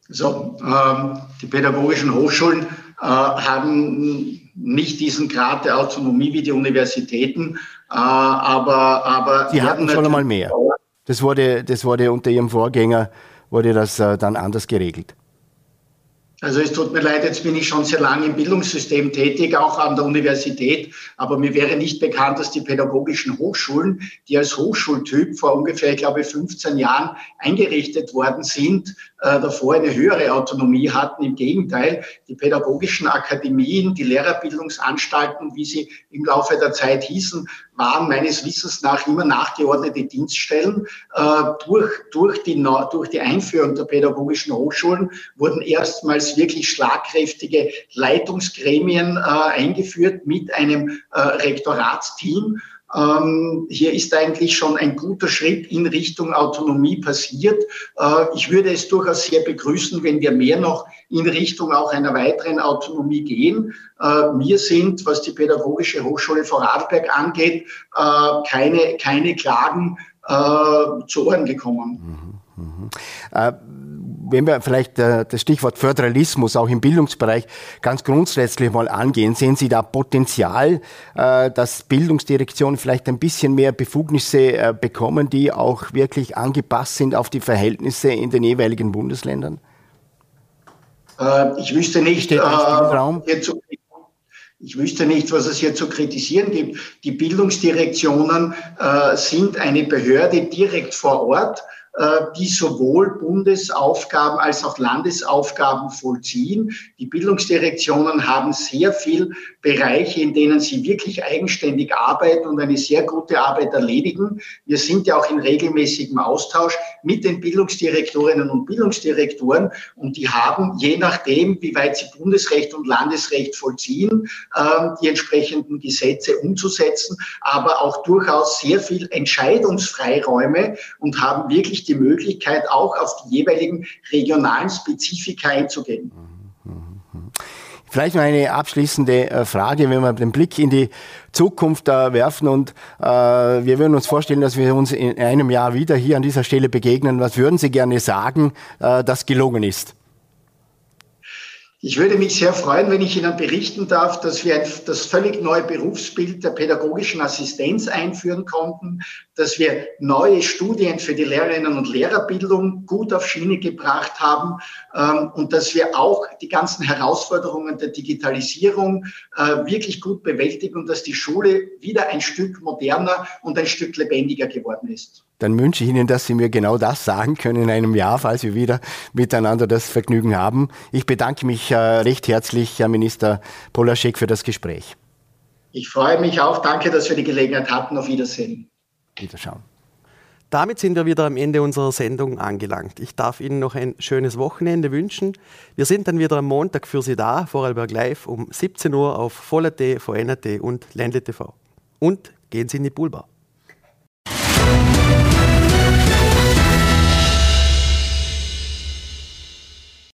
So, ähm, die pädagogischen Hochschulen äh, haben nicht diesen Grad der Autonomie wie die Universitäten, äh, aber, aber Sie hatten schon einmal mehr. Das wurde, das wurde unter Ihrem Vorgänger wurde das äh, dann anders geregelt. Also es tut mir leid, jetzt bin ich schon sehr lange im Bildungssystem tätig, auch an der Universität, aber mir wäre nicht bekannt, dass die pädagogischen Hochschulen, die als Hochschultyp vor ungefähr, ich glaube, 15 Jahren eingerichtet worden sind, äh, davor eine höhere Autonomie hatten. Im Gegenteil, die pädagogischen Akademien, die Lehrerbildungsanstalten, wie sie im Laufe der Zeit hießen, waren meines Wissens nach immer nachgeordnete Dienststellen. Äh, durch, durch, die, durch die Einführung der pädagogischen Hochschulen wurden erstmals wirklich schlagkräftige Leitungsgremien äh, eingeführt mit einem äh, Rektoratsteam. Ähm, hier ist eigentlich schon ein guter Schritt in Richtung Autonomie passiert. Äh, ich würde es durchaus sehr begrüßen, wenn wir mehr noch in Richtung auch einer weiteren Autonomie gehen. Äh, wir sind, was die Pädagogische Hochschule Vorarlberg angeht, äh, keine, keine Klagen äh, zu Ohren gekommen. Mhm, mhm. Wenn wir vielleicht äh, das Stichwort Föderalismus auch im Bildungsbereich ganz grundsätzlich mal angehen, sehen Sie da Potenzial, äh, dass Bildungsdirektionen vielleicht ein bisschen mehr Befugnisse äh, bekommen, die auch wirklich angepasst sind auf die Verhältnisse in den jeweiligen Bundesländern? Ich wüsste nicht, Ich wüsste nicht, was es hier zu kritisieren gibt. Die Bildungsdirektionen äh, sind eine Behörde direkt vor Ort die sowohl Bundesaufgaben als auch Landesaufgaben vollziehen. Die Bildungsdirektionen haben sehr viel Bereiche, in denen sie wirklich eigenständig arbeiten und eine sehr gute Arbeit erledigen. Wir sind ja auch in regelmäßigem Austausch mit den Bildungsdirektorinnen und Bildungsdirektoren und die haben, je nachdem, wie weit sie Bundesrecht und Landesrecht vollziehen, ähm, die entsprechenden Gesetze umzusetzen, aber auch durchaus sehr viel Entscheidungsfreiräume und haben wirklich die Möglichkeit, auch auf die jeweiligen regionalen Spezifika einzugehen. Vielleicht noch eine abschließende äh, Frage, wenn wir den Blick in die Zukunft äh, werfen und äh, wir würden uns vorstellen, dass wir uns in einem Jahr wieder hier an dieser Stelle begegnen. Was würden Sie gerne sagen, äh, das gelungen ist? Ich würde mich sehr freuen, wenn ich Ihnen berichten darf, dass wir das völlig neue Berufsbild der pädagogischen Assistenz einführen konnten, dass wir neue Studien für die Lehrerinnen und Lehrerbildung gut auf Schiene gebracht haben ähm, und dass wir auch die ganzen Herausforderungen der Digitalisierung äh, wirklich gut bewältigen und dass die Schule wieder ein Stück moderner und ein Stück lebendiger geworden ist dann wünsche ich Ihnen, dass Sie mir genau das sagen können in einem Jahr, falls wir wieder miteinander das Vergnügen haben. Ich bedanke mich äh, recht herzlich, Herr Minister Polaschek, für das Gespräch. Ich freue mich auch. Danke, dass wir die Gelegenheit hatten. Auf Wiedersehen. Wiederschauen. Damit sind wir wieder am Ende unserer Sendung angelangt. Ich darf Ihnen noch ein schönes Wochenende wünschen. Wir sind dann wieder am Montag für Sie da, Vorarlberg Live um 17 Uhr auf Voll.at, VN.at und Ländle TV. Und gehen Sie in die Poolbar.